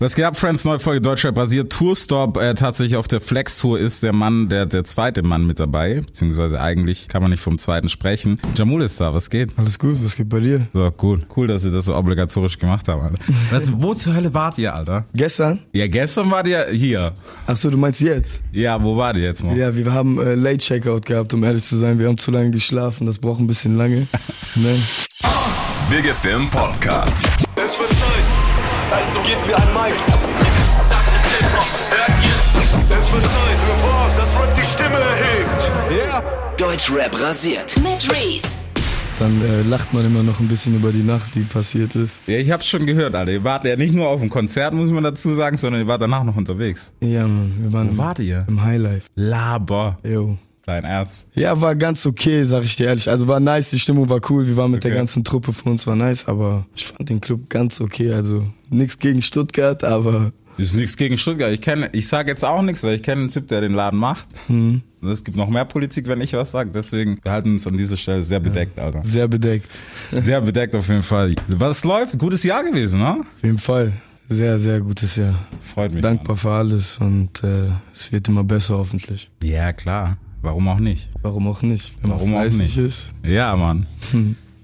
Was geht ab, Friends? Neue Folge Deutschrap basiert. Tourstop. Äh, tatsächlich auf der Flex-Tour ist der Mann, der, der zweite Mann mit dabei. Beziehungsweise eigentlich kann man nicht vom zweiten sprechen. Jamul ist da. Was geht? Alles gut, was geht bei dir? So, gut. Cool, dass wir das so obligatorisch gemacht haben, Alter. Was, wo zur Hölle wart ihr, Alter? Gestern? Ja, gestern wart ihr hier. Ach so, du meinst jetzt? Ja, wo wart ihr jetzt noch? Ja, wir haben äh, Late Checkout gehabt, um ehrlich zu sein. Wir haben zu lange geschlafen, das braucht ein bisschen lange. ne? Big FM Podcast. Also gebt mir ein Mic. Das ist Hip-Hop, hört ihr? Es wird Zeit für was, das Rap die Stimme erhebt. Deutschrap rasiert. mit Reese. Dann äh, lacht man immer noch ein bisschen über die Nacht, die passiert ist. Ja, ich hab's schon gehört, Alter. Ihr wart ja nicht nur auf dem Konzert, muss man dazu sagen, sondern ihr wart danach noch unterwegs. Ja, Mann, wir waren Wo wart ihr? im Highlife. Laber. Jo. Dein Ernst. Ja, war ganz okay, sag ich dir ehrlich. Also war nice, die Stimmung war cool, wir waren mit der Okay. ganzen Truppe von uns, war nice, aber ich fand den Club ganz okay. Also nichts gegen Stuttgart, aber Ist nichts gegen Stuttgart. Ich kenne, ich sage jetzt auch nichts, weil ich kenne einen Typ, der den Laden macht. Mhm. Und es gibt noch mehr Politik, wenn ich was sage. Deswegen wir halten uns an dieser Stelle sehr bedeckt, Alter. sehr bedeckt. Sehr bedeckt auf jeden Fall. Was läuft? Gutes Jahr gewesen, ne? Auf jeden Fall. Sehr, sehr gutes Jahr. Freut mich. Dankbar für alles und äh, es wird immer besser hoffentlich. Ja, klar. Warum auch nicht? Warum auch nicht? Wenn man Warum auch fleißig nicht? ist. Ja, Mann.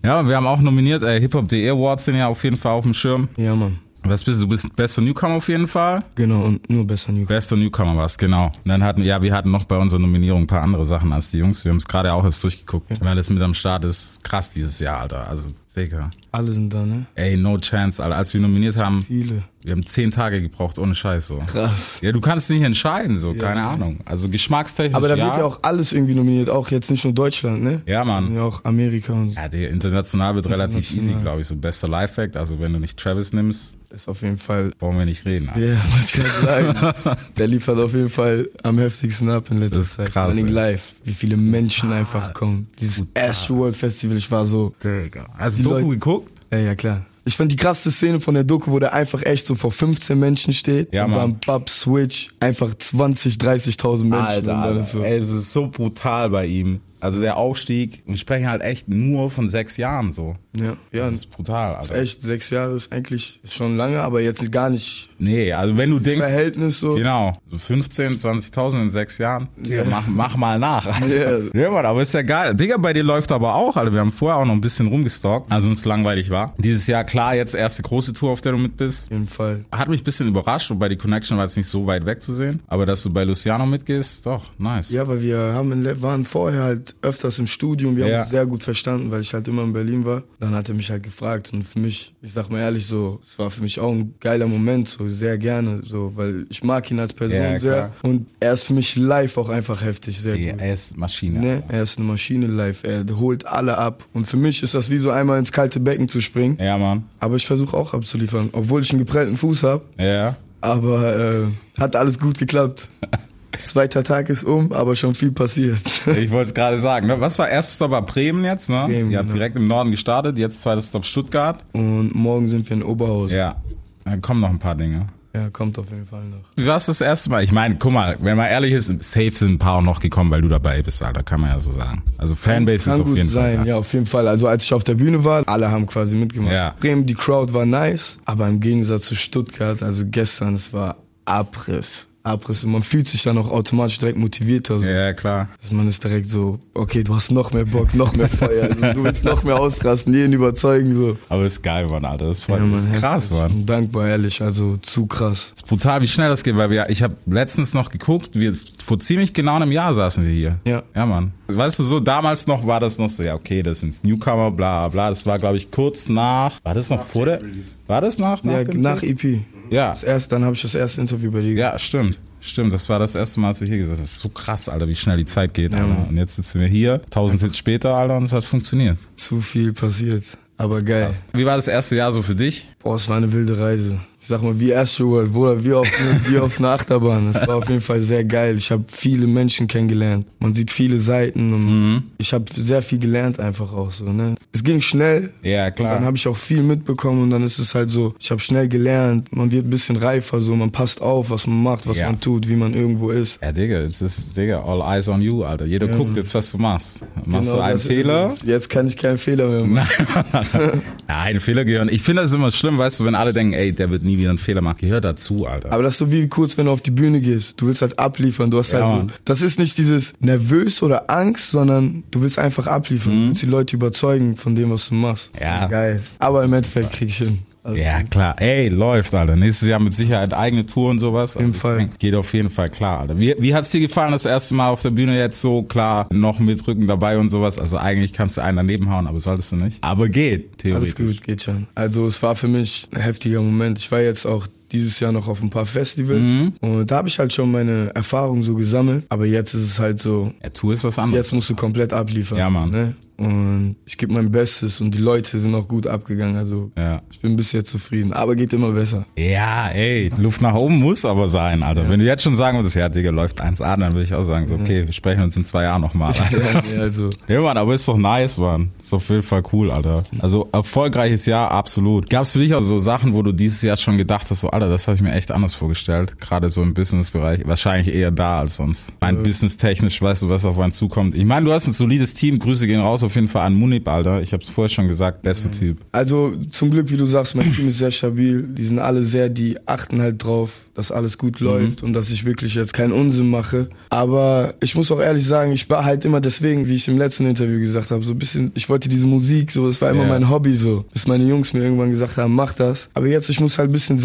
Ja, wir haben auch nominiert. Äh, Hip-Hop.de Awards sind ja auf jeden Fall auf dem Schirm. Ja, Mann. Was bist du? Du bist bester Newcomer auf jeden Fall. Genau, und nur besser New Bester Newcomer war's, genau. Und dann hatten, ja, wir hatten noch bei unserer Nominierung ein paar andere Sachen als die Jungs. Wir haben es gerade auch erst durchgeguckt. Weil das mit am Start ist krass dieses Jahr, Alter. Also, Digga. Alle sind da, ne? Ey, no chance, Alter. Als wir nominiert haben, Viele. wir haben zehn Tage gebraucht, ohne Scheiß, so. Krass. Ja, du kannst nicht entscheiden, so, keine Ahnung. Also geschmackstechnisch, Aber da ja. wird ja auch alles irgendwie nominiert, auch jetzt nicht nur Deutschland, ne? Ja, Mann. Ja, auch Amerika und Ja, der international wird relativ easy, International. glaube ich. So bester Live-Act, also wenn du nicht Travis nimmst, ist auf jeden Fall. brauchen wir nicht reden. Alter. Ja, was ich gerade sagen. Der liefert auf jeden Fall am heftigsten ab in letzter Das ist Zeit. krass, Vor live. Wie viele Menschen einfach kommen. Dieses Astro World Festival, ich war so. Digga. Hast Die du Doku Leute- geguckt? Ja, ja, klar. Ich fand die krasseste Szene von der Doku, wo der einfach echt so vor 15 Menschen steht. Ja, und Mann. beim Bub Switch einfach 20, 30.000 Menschen. Alter, und dann Alter. ist so. Ey, es ist so brutal bei ihm. Also der Aufstieg, wir sprechen halt echt nur von sechs Jahren so. Ja, ja. Das ist brutal, Alter. echt, sechs Jahre ist eigentlich schon lange, aber jetzt gar nicht Nee, also wenn du das denkst, Verhältnis so. genau, so 15, 20.000 in sechs Jahren, Digga, mach, mach mal nach. Ja. Ja, Mann, aber ist ja geil. Digga, bei dir läuft aber auch, Alter. Wir haben vorher auch noch ein bisschen rumgestalkt, also uns langweilig war. Dieses Jahr, klar, jetzt erste große Tour, auf der du mit bist. Auf jeden Fall. Hat mich ein bisschen überrascht, wobei die Connection war jetzt nicht so weit weg zu sehen. Aber dass du bei Luciano mitgehst, doch, nice. Ja, weil wir haben waren vorher halt öfters im Studium, wir haben Ja. uns sehr gut verstanden, weil ich halt immer in Berlin war. Dann hat er mich halt gefragt und für mich, ich sag mal ehrlich so, es war für mich auch ein geiler Moment, so sehr gerne, so, weil ich mag ihn als Person Ja, sehr und er ist für mich live auch einfach heftig, sehr Digga, gut. er ist Maschine. Ne? Er ist eine Maschine live, er holt alle ab. Und für mich ist das wie so einmal ins kalte Becken zu springen. Ja, Mann. Aber ich versuche auch abzuliefern, obwohl ich einen geprellten Fuß habe. Ja. Aber äh, hat alles gut geklappt. Zweiter Tag ist um, aber schon viel passiert. Ich wollte es gerade sagen. Ne? Was war erstes Stop war Bremen jetzt, ne? Bremen, Ihr habt genau. direkt im Norden gestartet, jetzt zweites Stop Stuttgart. Und morgen sind wir in Oberhausen. Ja. Dann kommen noch ein paar Dinge. Ja, kommt auf jeden Fall noch. Wie war es das erste Mal? Ich meine, guck mal, wenn man ehrlich ist, safe sind ein paar auch noch gekommen, weil du dabei bist, Alter, kann man ja so sagen. Also Fanbase Kann ist auf jeden sein, Fall. da. ja, auf jeden Fall. Also als ich auf der Bühne war, alle haben quasi mitgemacht. Ja. Bremen, die Crowd war nice, aber im Gegensatz zu Stuttgart, also gestern, es war Abriss. Abriss. Und man fühlt sich dann auch automatisch direkt motivierter. So. Ja, klar. Also man ist direkt so, okay, du hast noch mehr Bock, noch mehr Feuer. Also du willst noch mehr ausrasten, jeden überzeugen. So. Aber ist geil, Mann, Alter. Das, freut Ja, mich. das Mann, ist krass. Mann. Dankbar, ehrlich, also zu krass. Das ist brutal, wie schnell das geht, weil wir, ich habe letztens noch geguckt, wir, vor ziemlich genau einem Jahr saßen wir hier. Ja. Ja, Mann. Weißt du, so damals noch war das noch so, ja, okay, das sind Newcomer, bla, bla. Das war, glaube ich, kurz nach, war das noch vor der, war das nach? Ja, dem nach? EP. Ja. Das erste, dann habe ich das erste Interview bei dir Ja, stimmt. Stimmt, das war das erste Mal, als wir hier gesessen haben. Das ist so krass, Alter, wie schnell die Zeit geht, Alter. Mann. Und jetzt sitzen wir hier, tausend Hits später, Alter, und es hat funktioniert. Zu viel passiert. Aber geil. Krass. Wie war das erste Jahr so für dich? Boah, es war eine wilde Reise. Ich sag mal, wie Astroworld, Bruder, wie auf, wie auf einer Achterbahn. Es war auf jeden Fall sehr geil. Ich habe viele Menschen kennengelernt. Man sieht viele Seiten und Mhm. ich habe sehr viel gelernt einfach auch so. Ne? Es ging schnell. Ja, Dann klar. habe ich auch viel mitbekommen und dann ist es halt so, ich habe schnell gelernt, man wird ein bisschen reifer, so man passt auf, was man macht, was Ja. man tut, wie man irgendwo ist. Ja, Digga, jetzt ist, Digga, all eyes on you, Alter. Jeder guckt jetzt, was du machst. Machst du Genau einen das ist Fehler? es. Jetzt kann ich keinen Fehler mehr machen. Nein, Fehler gehören. Ich finde das immer schlimm, weißt du, wenn alle denken, ey, der wird nie wieder einen Fehler machen. Gehört dazu, Alter. Aber das ist so wie kurz, wenn du auf die Bühne gehst. Du willst halt abliefern. Du hast Ja, halt so. Das ist nicht dieses nervös oder Angst, sondern du willst einfach abliefern. Du willst die Leute überzeugen von dem, was du machst. Mhm. Ja. Geil. Aber im Endeffekt krieg ich hin. Also, Ja, klar. Ey, läuft, Alter. Nächstes Jahr mit Sicherheit eigene Tour und sowas. jeden Also, Fall. Geht auf jeden Fall klar, Alter. Wie, wie hat's dir gefallen, das erste Mal auf der Bühne jetzt so klar, noch mit Rücken dabei und sowas? Also eigentlich kannst du einen daneben hauen, aber solltest du nicht. Aber geht, theoretisch. Alles gut, geht schon. Also es war für mich ein heftiger Moment. Ich war jetzt auch dieses Jahr noch auf ein paar Festivals Mhm. und da habe ich halt schon meine Erfahrungen so gesammelt. Aber jetzt ist es halt so, Ja, Tour ist was anderes. jetzt musst du komplett abliefern. Ja, Mann. Ne? Und ich gebe mein Bestes und die Leute sind auch gut abgegangen. Also Ja. ich bin bis jetzt zufrieden, aber geht immer besser. Ja, ey, Luft nach oben muss aber sein, Alter. Wenn du jetzt schon sagen würdest, ja, Digga, läuft 1A, dann würde ich auch sagen, so, okay, wir sprechen uns in zwei Jahren nochmal. Ja, nee, also Ja, Mann, aber ist doch nice, Mann. Ist auf jeden Fall cool, Alter. Also erfolgreiches Jahr, absolut. Gab's für dich auch so Sachen, wo du dieses Jahr schon gedacht hast, so, Alter, das habe ich mir echt anders vorgestellt. Gerade so im Businessbereich. Wahrscheinlich eher da als sonst. Mein businesstechnisch, weißt du, was auf einen zukommt. Ich meine, du hast ein solides Team. Grüße gehen raus auf jeden Fall an Munib, Alter. Ich habe es vorher schon gesagt, bester Typ. Also zum Glück, wie du sagst, mein Team ist sehr stabil. Die sind alle sehr, die achten halt drauf, dass alles gut läuft und dass ich wirklich jetzt keinen Unsinn mache. Aber ich muss auch ehrlich sagen, ich war halt immer deswegen, wie ich im letzten Interview gesagt habe, so ein bisschen, ich wollte diese Musik, so, das war immer Ja. mein Hobby so. Bis meine Jungs mir irgendwann gesagt haben, mach das. Aber jetzt, ich muss halt ein bisschen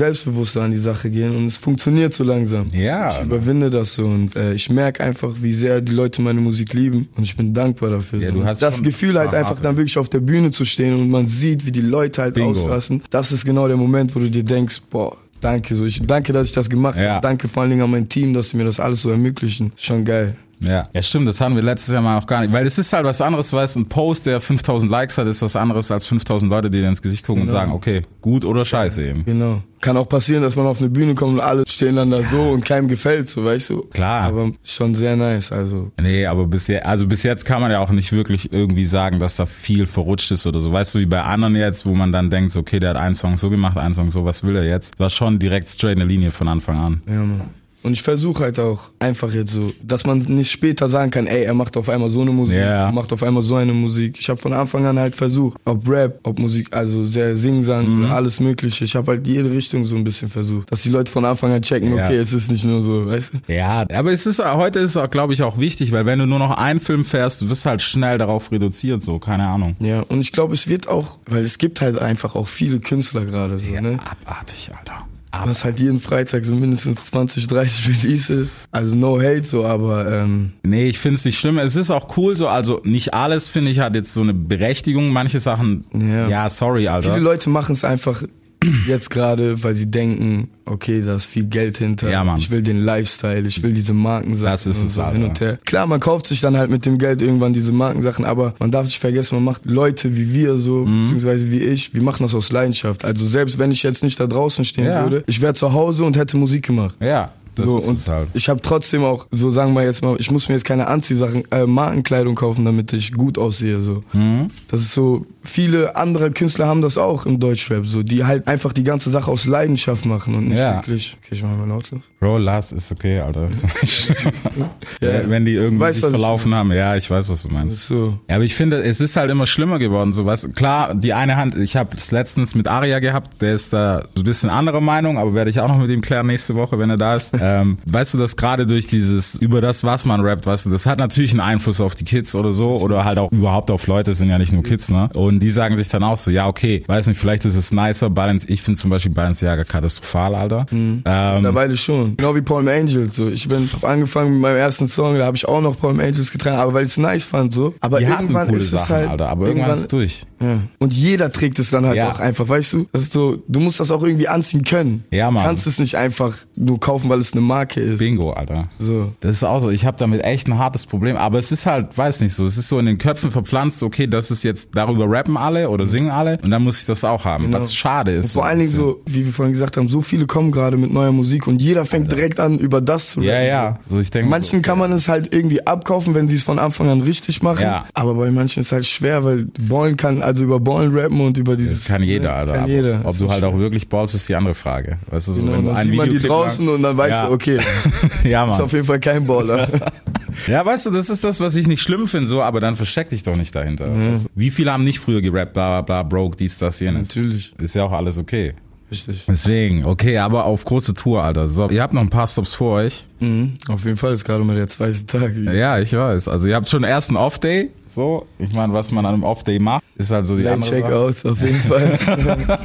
selbstbewusster an die Sache gehen und es funktioniert so langsam. Ja. Ich überwinde das so und äh, ich merke einfach, wie sehr die Leute meine Musik lieben und ich bin dankbar dafür. Ja, so. du hast das Gefühl halt einfach dann wirklich auf der Bühne zu stehen und man sieht, wie die Leute halt Bingo. ausrasten. Das ist genau der Moment, wo du dir denkst, boah, danke, so ich danke, dass ich das gemacht Ja. habe. Danke vor allen Dingen an mein Team, dass sie mir das alles so ermöglichen. Schon geil. Ja. ja, stimmt, das hatten wir letztes Jahr mal auch gar nicht. Weil es ist halt was anderes, weißt ein Post, der 5000 Likes hat, ist was anderes als 5000 Leute, die dir ins Gesicht gucken und sagen, okay, gut oder scheiße eben. Genau. Kann auch passieren, dass man auf eine Bühne kommt und alle stehen dann da so und keinem gefällt, so weißt du. Klar. Aber schon sehr nice, also. Nee, aber bis jetzt, also bis jetzt kann man ja auch nicht wirklich irgendwie sagen, dass da viel verrutscht ist oder so. Weißt du, wie bei anderen jetzt, wo man dann denkt, okay, der hat einen Song so gemacht, einen Song so, was will er jetzt? War schon direkt straight eine Linie von Anfang an. Ja, Mann. Und ich versuche halt auch einfach jetzt so, dass man nicht später sagen kann, ey, er macht auf einmal so eine Musik, Ja. er macht auf einmal so eine Musik. Ich habe von Anfang an halt versucht, ob Rap, ob Musik, also sehr Singsang, Mhm. alles mögliche. Ich habe halt jede Richtung so ein bisschen versucht, dass die Leute von Anfang an checken, Ja. okay, es ist nicht nur so, weißt du? Ja, aber es ist heute ist auch, glaube ich, auch wichtig, weil wenn du nur noch einen Film fährst, du wirst halt schnell darauf reduziert, so, keine Ahnung. Ja, und ich glaube, es wird auch, weil es gibt halt einfach auch viele Künstler gerade so, ne? Abartig, Alter. Du hast halt jeden Freitag so mindestens 20, 30 Releases. Also no hate so, aber ähm, Nee, ich finde es nicht schlimm. Es ist auch cool so, also nicht alles, finde ich, hat jetzt so eine Berechtigung. Manche Sachen, ja, Ja. sorry, Alter. viele Leute machen es einfach jetzt gerade, weil sie denken, okay, da ist viel Geld hinter. Ja, Mann. Ich will den Lifestyle, ich will diese Markensachen. Das ist es, so hin und her. Klar, man kauft sich dann halt mit dem Geld irgendwann diese Markensachen, aber man darf nicht vergessen, man macht Leute wie wir so, Mhm. beziehungsweise wie ich, wir machen das aus Leidenschaft. Also selbst wenn ich jetzt nicht da draußen stehen Ja. würde, ich wäre zu Hause und hätte Musik gemacht. ja, das so, ist und es halt. ich habe trotzdem auch, so sagen wir jetzt mal, ich muss mir jetzt keine Anziehsachen, äh, Markenkleidung kaufen, damit ich gut aussehe. So. Mhm. Das ist so, viele andere Künstler haben das auch im Deutschrap, so, die halt einfach die ganze Sache aus Leidenschaft machen und nicht Ja. wirklich. Okay, ich mach mal lautlos. Bro, lass, ist okay, Alter. Ja. Wenn die irgendwie Weißt, sich verlaufen haben, ja, ich weiß, was du meinst. so. Ja, aber ich finde, es ist halt immer schlimmer geworden. So was. Klar, die eine Hand, ich habe es letztens mit Aria gehabt, der ist da so ein bisschen anderer Meinung, aber werde ich auch noch mit ihm klären nächste Woche, wenn er da ist. ähm, weißt du, dass gerade durch dieses, über das, was man rappt, weißt du, das hat natürlich einen Einfluss auf die Kids oder so, oder halt auch überhaupt auf Leute, es sind ja nicht nur Kids, ne? Und die sagen sich dann auch so, ja, okay, weiß nicht, vielleicht ist es nicer, Balance, ich finde zum Beispiel Balance Jager katastrophal, Alter. Ähm, Mittlerweile schon. Genau wie Palm Angels. So. Ich bin angefangen mit meinem ersten Song, da habe ich auch noch Palm Angels getragen, aber weil ich es nice fand so. Aber die irgendwann coole ist es Sachen, halt. Alter, aber irgendwann ist es durch. Ja. Und jeder trägt es dann halt Ja. auch einfach, weißt du? Das ist so, du musst das auch irgendwie anziehen können. Ja, Mann. Du kannst es nicht einfach nur kaufen, weil es eine Marke ist. Bingo, Alter. So. Das ist auch so, ich habe damit echt ein hartes Problem, aber es ist halt, weiß nicht so, es ist so in den Köpfen verpflanzt, okay, das ist jetzt, darüber rappen alle oder singen alle und dann muss ich das auch haben, was schade ist. Und vor so allen Dingen so, wie wir vorhin gesagt haben, so viele kommen gerade mit neuer Musik und jeder fängt direkt an, über das zu rappen. Ja, ja, so ich denke Manchen so, kann man es halt irgendwie abkaufen, wenn sie es von Anfang an richtig machen. Ja. Aber bei manchen ist es halt schwer, weil Ballen kann also über Ballen rappen und über dieses. das kann jeder, ne, Alter. Kann aber jeder. Ob du ist halt schwer. auch wirklich ballst, ist die andere Frage. Weißt du, so, Genau, wenn du dann ein sieht man die draußen und dann weißt Ja. du, okay, ja, ist Mann. auf jeden Fall kein Baller. Ja, weißt du, das ist das, was ich nicht schlimm finde, so, aber dann versteck dich doch nicht dahinter. Weißt du? Wie viele haben nicht früher gerappt, bla, bla, bla, broke, dies, das, jenes. Natürlich. Ist ja auch alles okay. Richtig. Deswegen, okay, aber auf große Tour, Alter. So, ihr habt noch ein paar Stops vor euch. Mhm. Auf jeden Fall ist gerade mal der zweite Tag. Ja, ich weiß. Also ihr habt schon den ersten Off-Day. So, ich meine, was man an einem Off-Day macht, ist halt so die Late andere Sache. Checkouts auf jeden Fall.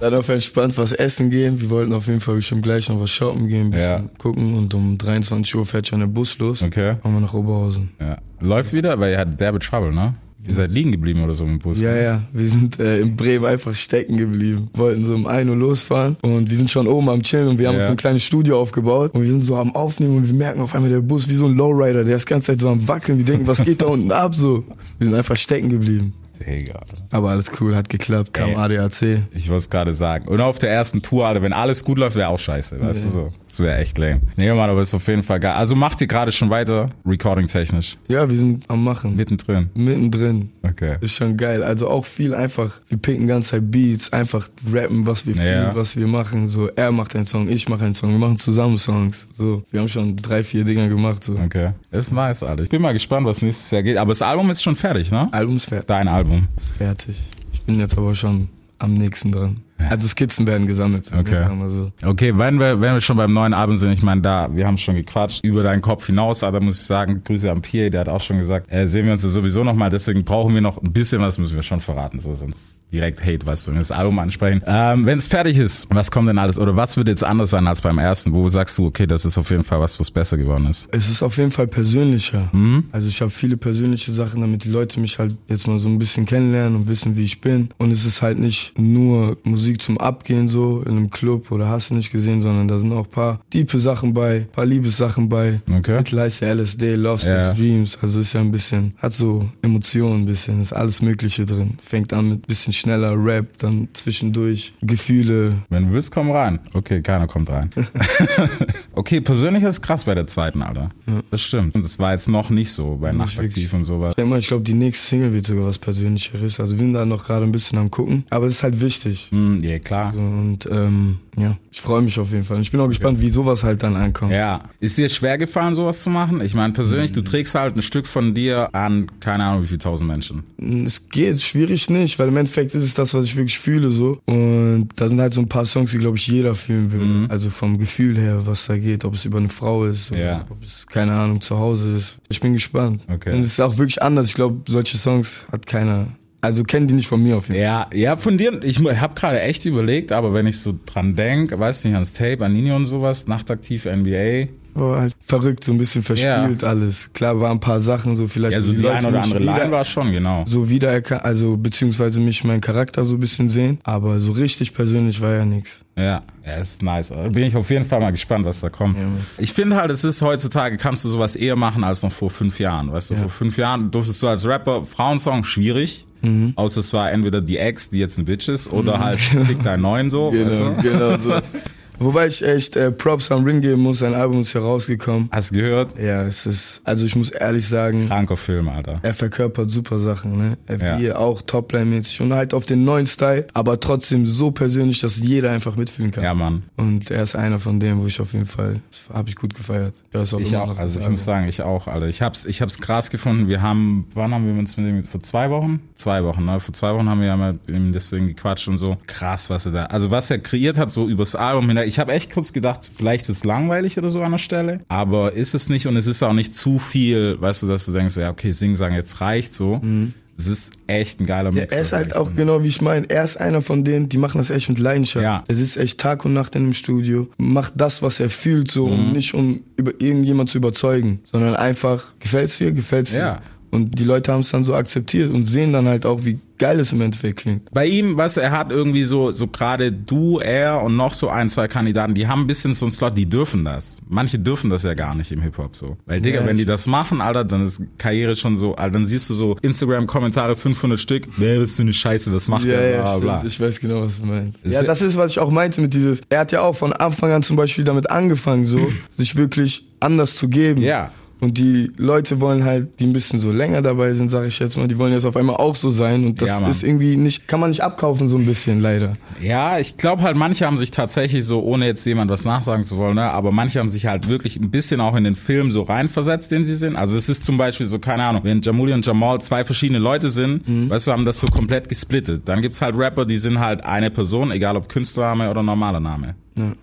Dann auf entspannt was essen gehen. Wir wollten auf jeden Fall schon gleich noch was shoppen gehen, ein bisschen Ja. gucken und um 23 Uhr fährt schon der Bus los. Okay. Fahren wir nach Oberhausen. Ja. Läuft wieder, weil ihr hattet derbe Trouble, ne? Ihr seid liegen geblieben oder so im Bus. Ja, ne? ja, wir sind äh, in Bremen einfach stecken geblieben. Wollten so um 1 Uhr losfahren und wir sind schon oben am Chillen und wir haben Ja. uns ein kleines Studio aufgebaut und wir sind so am Aufnehmen und wir merken auf einmal der Bus wie so ein Lowrider, der ist die ganze Zeit so am Wackeln. Wir denken, was geht da unten ab so? Wir sind einfach stecken geblieben. Digga. Aber alles cool, hat geklappt, kam Ey. ADAC. Ich wollte es gerade sagen. Und auf der ersten Tour, Alter, wenn alles gut läuft, wäre auch scheiße. Weißt du so? Das wäre echt lame. Nee, Mann, aber ist auf jeden Fall geil. Also macht ihr gerade schon weiter, recording-technisch? Ja, wir sind am Machen. Mittendrin. Mittendrin. Okay. Ist schon geil. Also auch viel einfach, wir picken ganze Zeit Beats, einfach rappen, was wir fühlen, Ja. was wir machen. So, er macht einen Song, ich mache einen Song, wir machen zusammen Songs. So, wir haben schon drei, vier Dinger gemacht. So. Okay. Ist nice, Alter. Ich bin mal gespannt, was nächstes Jahr geht. Aber das Album ist schon fertig, ne? Album ist fertig. Dein Album. Ist fertig. Ich bin jetzt aber schon am nächsten dran. Also Skizzen werden gesammelt. Okay. So. Okay, wenn wir, wenn wir schon beim neuen Album sind, ich meine, da, wir haben schon gequatscht über deinen Kopf hinaus, aber da muss ich sagen, Grüße an Pierre, der hat auch schon gesagt, äh, sehen wir uns ja sowieso nochmal, deswegen brauchen wir noch ein bisschen was, müssen wir schon verraten, so sonst direkt Hate, weißt du, wenn wir das Album ansprechen. Ähm, wenn es fertig ist, was kommt denn alles, oder was wird jetzt anders sein als beim ersten, wo sagst du, okay, das ist auf jeden Fall was, was besser geworden ist? Es ist auf jeden Fall persönlicher. Mhm. Also ich habe viele persönliche Sachen, damit die Leute mich halt jetzt mal so ein bisschen kennenlernen und wissen, wie ich bin. Und es ist halt nicht nur Musik zum Abgehen so in einem Club oder hast du nicht gesehen, sondern da sind auch paar tiefe Sachen bei, paar Liebessachen bei. Okay. Titel heißt ja LSD, Love, Sex, Ja. Dreams. Also ist ja ein bisschen, hat so Emotionen ein bisschen, ist alles Mögliche drin. Fängt an mit bisschen schneller Rap, dann zwischendurch Gefühle. Wenn du willst, komm rein. Okay, keiner kommt rein. okay, persönlich ist krass bei der zweiten, Alter. Das stimmt. Und das war jetzt noch nicht so bei Nachtaktiv und sowas. Ich denke mal, ich glaube, die nächste Single wird sogar was Persönlicheres. Also wir sind da noch gerade ein bisschen am gucken. Aber es ist halt wichtig. Ja, klar. So, Und ähm, ja, ich freue mich auf jeden Fall. Ich bin auch gespannt, wie sowas halt dann ankommt. Ja. Ist dir schwer gefallen, sowas zu machen? Ich meine, persönlich, du trägst halt ein Stück von dir an, keine Ahnung, wie viele tausend Menschen. Es geht, schwierig nicht, weil im Endeffekt ist es das, was ich wirklich fühle so. Und da sind halt so ein paar Songs, die, glaube ich, jeder fühlen will. Also vom Gefühl her, was da geht, ob es über eine Frau ist, oder Ja. ob es, keine Ahnung, zu Hause ist. Ich bin gespannt. Okay. Und es ist auch wirklich anders. Ich glaube, solche Songs hat keiner, also kennen die nicht von mir auf jeden Fall. Ja, ja, von dir, ich habe gerade echt überlegt, aber wenn ich so dran denk, weiß nicht, ans Tape, an Nini und sowas, nachtaktiv NBA, War halt verrückt, so ein bisschen verspielt alles. Klar, waren ein paar Sachen so vielleicht. ja, so die, Leute ein oder andere wieder- Line war schon, genau. so wiedererkannt, also beziehungsweise mich mein Charakter so ein bisschen sehen, aber so richtig persönlich war ja nix. Ja, ja, ist nice. Da bin ich auf jeden Fall mal gespannt, was da kommt. Ja, ich finde halt, es ist heutzutage, kannst du sowas eher machen als noch vor fünf Jahren. Weißt du, Ja. vor fünf Jahren durftest du als Rapper Frauensong schwierig. Mhm. Außer es war entweder die Ex, die jetzt ein Bitch ist, oder halt Fick deinen Neuen so. weißt Genau, du? genau so. Wobei ich echt äh, Props am Ring geben muss, sein Album ist ja rausgekommen. Hast du gehört? Ja, es ist, also ich muss ehrlich sagen, Kranker Film, Alter. er verkörpert super Sachen, ne? Er Ja. auch Topline-mäßig und halt auf den neuen Style, aber trotzdem so persönlich, dass jeder einfach mitfühlen kann. Ja, Mann. Und er ist einer von denen, wo ich auf jeden Fall, das habe ich gut gefeiert. Ja, ist auch Ich auch, also ich muss Album. sagen, ich auch, Alter. Ich hab's, ich hab's krass gefunden. Wir haben, wann haben wir uns mit dem, vor zwei Wochen? Zwei Wochen, ne? Vor zwei Wochen haben wir ja mal mit ihm deswegen gequatscht und so. Krass, was er da, also was er kreiert hat, so übers Album hinweg. Ich habe echt kurz gedacht, vielleicht wird's langweilig oder so an der Stelle. Aber ist es nicht und es ist auch nicht zu viel, weißt du, dass du denkst, ja, okay, sing, sagen, jetzt reicht so. Es ist echt ein geiler Mhm. Ja, Mix. er ist halt also auch genau wie ich meine. Er ist einer von denen, die machen das echt mit Leidenschaft. Ja. Er sitzt echt Tag und Nacht in dem Studio, macht das, was er fühlt, so, Mhm. und nicht um über irgendjemand zu überzeugen, sondern einfach, gefällt's dir, gefällt's dir. Ja. Und die Leute haben es dann so akzeptiert und sehen dann halt auch, wie geil es im Endeffekt klingt. Bei ihm, du, er hat irgendwie so, so gerade du, er und noch so ein, zwei Kandidaten, die haben ein bisschen so einen Slot, die dürfen das. Manche dürfen das ja gar nicht im Hip-Hop so. Weil, Digga, Ja, wenn die das machen, Alter, dann ist Karriere schon so, Alter, dann siehst du so Instagram-Kommentare 500 Stück, wer ist für eine Scheiße, was macht Ja, der, ja, bla, stimmt. bla. Ich weiß genau, was du meinst. Ist ja, ja- das ist, was ich auch meinte mit dieses. Er hat ja auch von Anfang an zum Beispiel damit angefangen, so, sich wirklich anders zu geben. Ja. Und die Leute wollen halt, die ein bisschen so länger dabei sind, sage ich jetzt mal, die wollen jetzt auf einmal auch so sein. Und das Ja, ist irgendwie nicht, kann man nicht abkaufen so ein bisschen, leider. Ja, ich glaube halt, manche haben sich tatsächlich so, ohne jetzt jemand was nachsagen zu wollen, ne, aber manche haben sich halt wirklich ein bisschen auch in den Film so reinversetzt, den sie sind. Also es ist zum Beispiel so, keine Ahnung, wenn Jamuli und Jamal zwei verschiedene Leute sind, weißt du, haben das so komplett gesplittet. Dann gibt's halt Rapper, die sind halt eine Person, egal ob Künstlername oder normaler Name.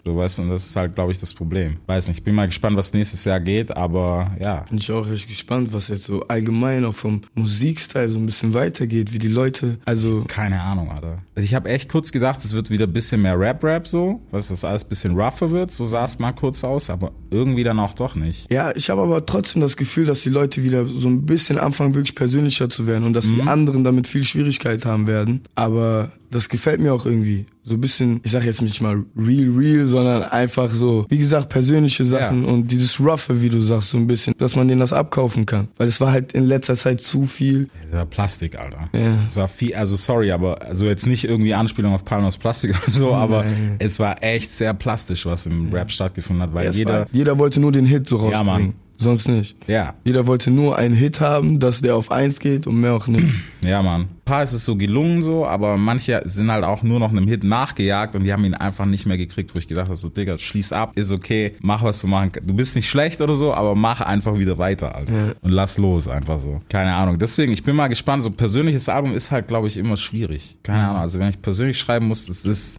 So weißt du, und das ist halt, glaube ich, das Problem. Weiß nicht, ich bin mal gespannt, was nächstes Jahr geht, aber ja. Bin ich auch richtig gespannt, was jetzt so allgemein auch vom Musikstyle so ein bisschen weitergeht, wie die Leute, also Keine Ahnung, Alter. Also ich habe echt kurz gedacht, es wird wieder ein bisschen mehr Rap-Rap so, was das alles ein bisschen rougher wird, so sah es mal kurz aus, aber irgendwie dann auch doch nicht. Ja, ich habe aber trotzdem das Gefühl, dass die Leute wieder so ein bisschen anfangen, wirklich persönlicher zu werden und dass die anderen damit viel Schwierigkeit haben werden. Aber das gefällt mir auch irgendwie. So ein bisschen, ich sag jetzt nicht mal real, real, sondern einfach so, wie gesagt, persönliche Sachen Ja. und dieses Roughe, wie du sagst, so ein bisschen, dass man denen das abkaufen kann. Weil es war halt in letzter Zeit zu viel. Das war Plastik, Alter. Ja. Es war viel, also sorry, aber also jetzt nicht irgendwie Anspielung auf Palm aus Plastik oder so, aber es war echt sehr plastisch, was im Rap stattgefunden hat, weil Es jeder, war, jeder wollte nur den Hit so Ja, rausbringen. Mann. Sonst nicht. ja, Jeder wollte nur einen Hit haben, dass der auf eins geht und mehr auch nicht. ja, Mann. Ein paar ist es so gelungen so, aber manche sind halt auch nur noch einem Hit nachgejagt und die haben ihn einfach nicht mehr gekriegt, wo ich gedacht habe, so Digga, schließ ab, ist okay, mach was du machen kannst. Du bist nicht schlecht oder so, aber mach einfach wieder weiter, Alter. Und lass los, einfach so. Keine Ahnung. Deswegen, ich bin mal gespannt, so persönliches Album ist halt, glaube ich, immer schwierig. Keine Ahnung, also wenn ich persönlich schreiben muss, das ist...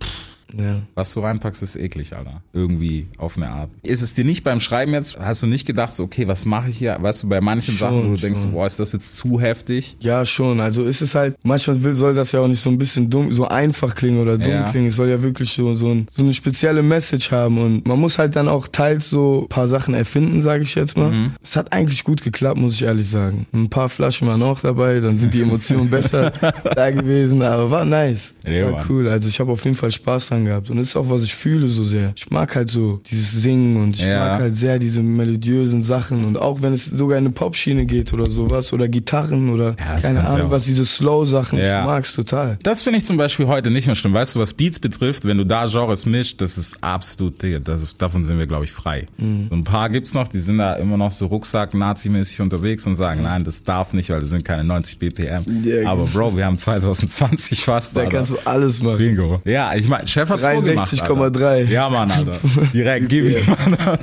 Ja. Was du reinpackst, ist eklig, Alter. Irgendwie auf eine Art. Ist es dir nicht beim Schreiben jetzt, hast du nicht gedacht, so, okay, was mache ich hier? Weißt du, bei manchen Schon, Sachen, wo du denkst, schon. boah, ist das jetzt zu heftig? Ja, schon. Also ist es halt, manchmal will, soll das ja auch nicht so ein bisschen dumm, so einfach klingen oder dumm Ja. klingen. Es soll ja wirklich so, so, ein, so eine spezielle Message haben und man muss halt dann auch teils so ein paar Sachen erfinden, sage ich jetzt mal. Mhm. Es hat eigentlich gut geklappt, muss ich ehrlich sagen. Ein paar Flaschen waren auch dabei, dann sind die Emotionen besser da gewesen, aber war nice. Ja, war cool. Also ich habe auf jeden Fall Spaß dran gehabt und das ist auch, was ich fühle so sehr. Ich mag halt so dieses Singen und ich Ja. mag halt sehr diese melodiösen Sachen und auch wenn es sogar in eine Popschiene geht oder sowas oder Gitarren oder Ja, keine Ahnung, was diese Slow-Sachen, Ja. ich mag's total. Das finde ich zum Beispiel heute nicht mehr schlimm. Weißt du, was Beats betrifft, wenn du da Genres mischt, das ist absolut, das, davon sind wir, glaube ich, frei. Mhm. So ein paar gibt's noch, die sind da immer noch so Rucksack-Nazi-mäßig unterwegs und sagen, nein, das darf nicht, weil das sind keine 90 BPM. Ja, Aber Bro, wir haben 2020 fast, Da Alter. kannst du alles machen. Bingo. Ja, ich meine, Chef hat's vorgemacht. 63,3. Alter. Ja, Mann, Alter. Direkt, gib ihm, Mann.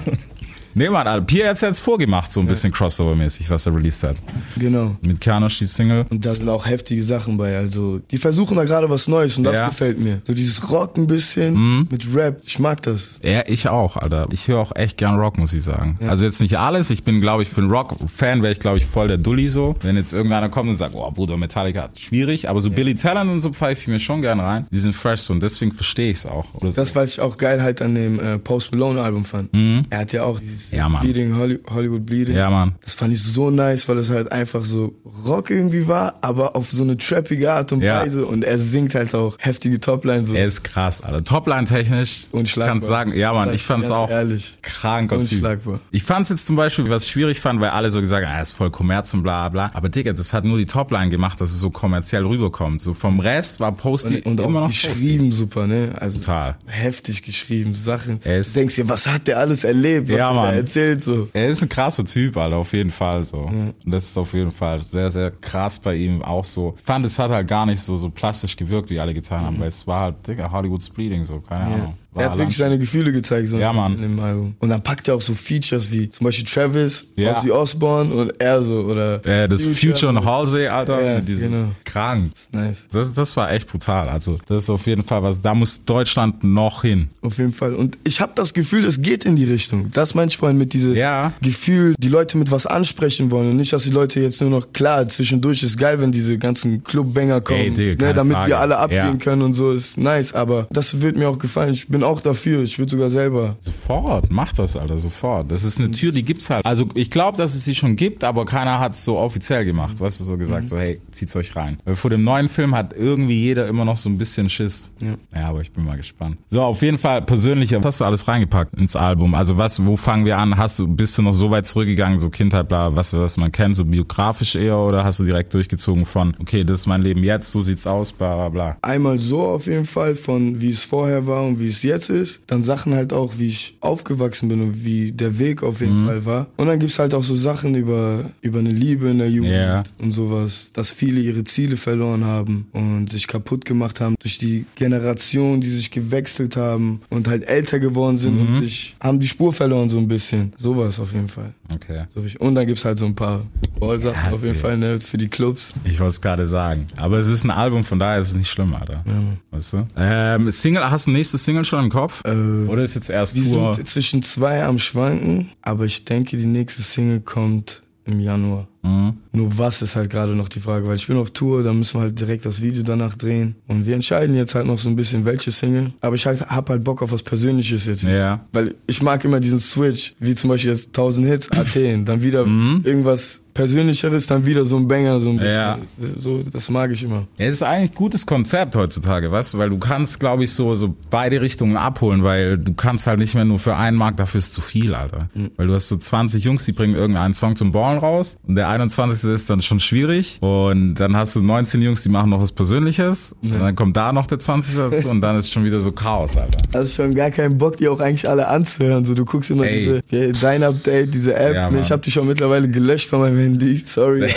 Nee, Mann, Alter. Pierre hat's jetzt vorgemacht, so ein bisschen Crossover-mäßig, was er released hat. Genau. Mit Kianosch die Single. Und da sind auch heftige Sachen bei. Also, die versuchen da gerade was Neues und das Ja. Mhm. gefällt mir. So dieses Rock ein bisschen mit Rap. Ich mag das. Ja, ich auch, Alter. Ich höre auch echt gern Rock, muss ich sagen. Also jetzt nicht alles. Ich bin, glaube ich, für einen Rock-Fan wäre ich, glaube ich, voll der Dulli so. Wenn jetzt irgendeiner kommt und sagt, oh, Bruder, Metallica, schwierig. Aber so Billy Talent und so pfeife ich mir schon gern rein. Die sind fresh so und deswegen verstehe ich es auch. Oder so. Das, was ich auch geil halt an dem äh, Post Malone Album fand. Er hat ja auch dieses Mhm. Ja, Mann. Bleeding, Holly, Hollywood Bleeding. ja, Mann. Das fand ich so nice, weil es halt einfach so Rock irgendwie war, aber auf so eine trappige Art und Ja. Weise. Und er singt halt auch heftige Toplines. So. Er ist krass, Alter. Topline-technisch. Unschlagbar. Kannst sagen, ja, Mann, ich fand's auch ehrlich. kranker Typ. Unschlagbar. Ich fand's jetzt zum Beispiel, was ich schwierig fand, weil alle so gesagt haben, ah, ist voll Kommerz und bla bla. Aber Digga, das hat nur die Topline gemacht, dass es so kommerziell rüberkommt. So vom Rest war Posty Und, und immer noch Posty. geschrieben super, ne? Also Total. heftig geschrieben, Sachen. Er ist- du denkst dir, was hat der alles erlebt, was Ja, Mann. Erzählt so. Er ist ein krasser Typ, Alter, auf jeden Fall so. Und das ist auf jeden Fall sehr, sehr krass bei ihm auch so. Ich fand, es hat halt gar nicht so, so plastisch gewirkt, wie alle getan haben, weil es war halt, Digga, Hollywood's Bleeding, so, keine Ahnung. Er hat wirklich seine Gefühle gezeigt so Ja, Mann. in dem Album. Und dann packt er auch so Features wie zum Beispiel Travis, Ja. Ozzy Osbourne und er so oder äh, das Future und Halsey, Alter, Ja, mit diesem genau. krank. Nice. Das, das war echt brutal. Also, das ist auf jeden Fall was, da muss Deutschland noch hin. Auf jeden Fall. Und ich habe das Gefühl, es geht in die Richtung. Das meine ich vorhin mit dieses Ja. Gefühl, die Leute mit was ansprechen wollen und nicht, dass die Leute jetzt nur noch, klar, zwischendurch ist geil, wenn diese ganzen Clubbanger kommen, Ey, Digga, ne, damit Frage. wir alle abgehen Ja. können und so, ist nice. Aber das wird mir auch gefallen. Ich bin auch dafür. Ich würde sogar selber. Sofort, mach das, Alter, sofort. Das ist eine Tür, die gibt's halt. Also ich glaube, dass es sie schon gibt, aber keiner hat es so offiziell gemacht. Weißt du, so gesagt, so hey, zieht's euch rein. Weil vor dem neuen Film hat irgendwie jeder immer noch so ein bisschen Schiss. Ja. ja, aber ich bin mal gespannt. So, auf jeden Fall persönlicher. Was hast du alles reingepackt ins Album? Also was, wo fangen wir an? Hast du, bist du noch so weit zurückgegangen, so Kindheit, bla, was, was man kennt, so biografisch eher, oder hast du direkt durchgezogen von, okay, das ist mein Leben jetzt, so sieht's aus, bla, bla, bla. Einmal so auf jeden Fall von wie es vorher war und wie es jetzt jetzt ist, dann Sachen halt auch, wie ich aufgewachsen bin und wie der Weg auf jeden Fall war. Und dann gibt's halt auch so Sachen über, über eine Liebe in der Jugend Ja. und sowas, dass viele ihre Ziele verloren haben und sich kaputt gemacht haben durch die Generation, die sich gewechselt haben und halt älter geworden sind und sich haben die Spur verloren so ein bisschen. Sowas auf jeden Fall. Okay. Und dann gibt's halt so ein paar Ballsachen Ja, auf jeden okay. Fall ne, für die Clubs. Ich wollte es gerade sagen. Aber es ist ein Album, von daher ist es nicht schlimm, Alter. Weißt du? Ähm, Single, hast du nächste Single schon im Kopf? Äh, Oder ist jetzt erst Wir Tour? sind zwischen zwei am Schwanken, aber ich denke, die nächste Single kommt im Januar. Mhm. Nur was ist halt gerade noch die Frage, weil ich bin auf Tour, da müssen wir halt direkt das Video danach drehen. Und wir entscheiden jetzt halt noch so ein bisschen, welche Single. Aber ich halt, hab halt Bock auf was Persönliches jetzt. Ja. Weil ich mag immer diesen Switch, wie zum Beispiel jetzt 1000 Hits, Athen, dann wieder irgendwas Persönlicheres, dann wieder so ein Banger, so ein bisschen. Mhm. Ja. So, das mag ich immer. Ja, es ist eigentlich ein gutes Konzept heutzutage, du, weil du kannst, glaube ich, so, so beide Richtungen abholen, weil du kannst halt nicht mehr nur für einen Markt, dafür ist zu viel, Alter. Weil du hast so 20 Jungs, die bringen irgendeinen Song zum Ballen raus und der 21. ist dann schon schwierig und dann hast du 19 Jungs, die machen noch was Persönliches und dann kommt da noch der 20. dazu und dann ist schon wieder so Chaos, Alter. Also schon gar keinen Bock, die auch eigentlich alle anzuhören. So, du guckst immer Ey. diese, dein Update, diese App. Ja, ich habe die schon mittlerweile gelöscht von meinem Handy. Sorry.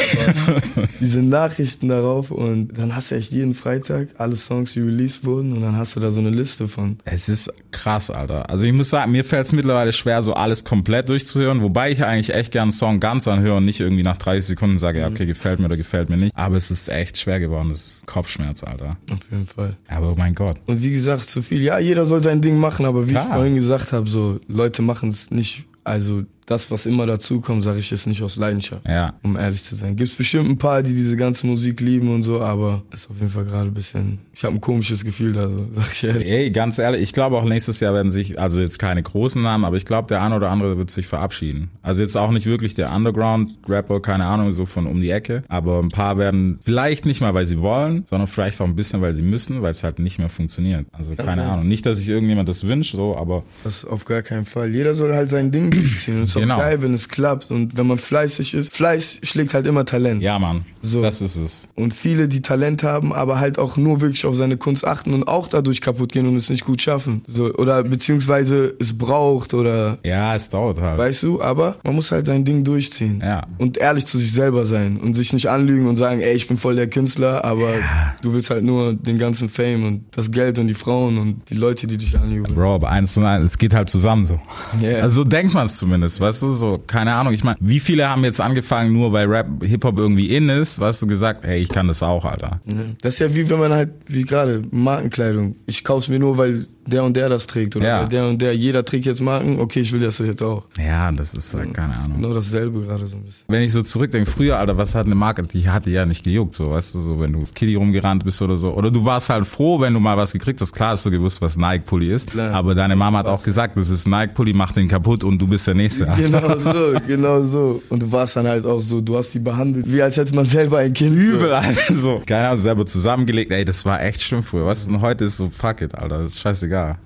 diese Nachrichten darauf und dann hast du echt jeden Freitag alle Songs, die released wurden und dann hast du da so eine Liste von. Es ist krass, Alter. Also ich muss sagen, mir fällt es mittlerweile schwer, so alles komplett durchzuhören, wobei ich eigentlich echt gern einen Song ganz anhöre und nicht irgendwie nach 30 Sekunden sage, ja, okay, gefällt mir oder gefällt mir nicht. Aber es ist echt schwer geworden, das ist Kopfschmerz, Alter. Auf jeden Fall. Aber oh mein Gott. Und wie gesagt, zu viel. Ja, jeder soll sein Ding machen, aber wie Klar. ich vorhin gesagt habe, so Leute machen es nicht. Also das, was immer dazukommt, sage ich jetzt nicht aus Leidenschaft. Ja. Um ehrlich zu sein. Gibt's bestimmt ein paar, die diese ganze Musik lieben und so, aber ist auf jeden Fall gerade ein bisschen. Ich habe ein komisches Gefühl da, so, sag ich ehrlich. Ey, ganz ehrlich, ich glaube auch nächstes Jahr werden sich, also jetzt keine großen Namen, aber ich glaube, der eine oder andere wird sich verabschieden. Also jetzt auch nicht wirklich der Underground-Rapper, keine Ahnung, so von um die Ecke. Aber ein paar werden vielleicht nicht mal, weil sie wollen, sondern vielleicht auch ein bisschen, weil sie müssen, weil es halt nicht mehr funktioniert. Also keine Ahnung. Nicht, dass sich irgendjemand das wünscht, so, aber Das auf gar keinen Fall. Jeder soll halt sein Ding durchziehen. Ist Genau. geil, wenn es klappt. Und wenn man fleißig ist. Fleiß schlägt halt immer Talent. ja, Mann. So. Das ist es. Und viele, die Talent haben, aber halt auch nur wirklich auf seine Kunst achten und auch dadurch kaputt gehen und es nicht gut schaffen. So, oder beziehungsweise es braucht oder Ja, es dauert halt. weißt du, aber man muss halt sein Ding durchziehen. Ja. Und ehrlich zu sich selber sein und sich nicht anlügen und sagen, ey, ich bin voll der Künstler, aber du willst halt nur den ganzen Fame und das Geld und die Frauen und die Leute, die dich anjubeln. Bro, aber eins und eins, es geht halt zusammen so. Ja. Also so denkt man es zumindest, weißt du, so, keine Ahnung. Ich meine, wie viele haben jetzt angefangen, nur weil Rap, Hip-Hop irgendwie in ist, weißt du, gesagt, hey, ich kann das auch, Alter. Das ist ja wie wenn man halt, wie gerade, Markenkleidung. Ich kauf's mir nur, weil der und der das trägt oder Ja. der und der, jeder trägt jetzt Marken, okay, ich will das jetzt auch. Ja, das ist halt, keine Ahnung. Genau dasselbe gerade so ein bisschen. Wenn ich so zurückdenke, früher, Alter, was hat eine Marke, die hatte ja nicht gejuckt, so, weißt du, so, wenn du als Kitty rumgerannt bist oder so. Oder du warst halt froh, wenn du mal was gekriegt hast. Klar hast du gewusst, was Nike-Pulli ist. Klar. Aber deine Mama hat auch gesagt, das ist Nike-Pulli, mach den kaputt und du bist der Nächste. Genau so, genau so. Und du warst dann halt auch so, du hast die behandelt, wie als hätte man selber ein Kind. Übel, Alter. So. Keine Ahnung, selber zusammengelegt. Ey, das war echt schlimm früher. Was und heute ist so, fuck it, Alter. Das ist scheißegal. Ja.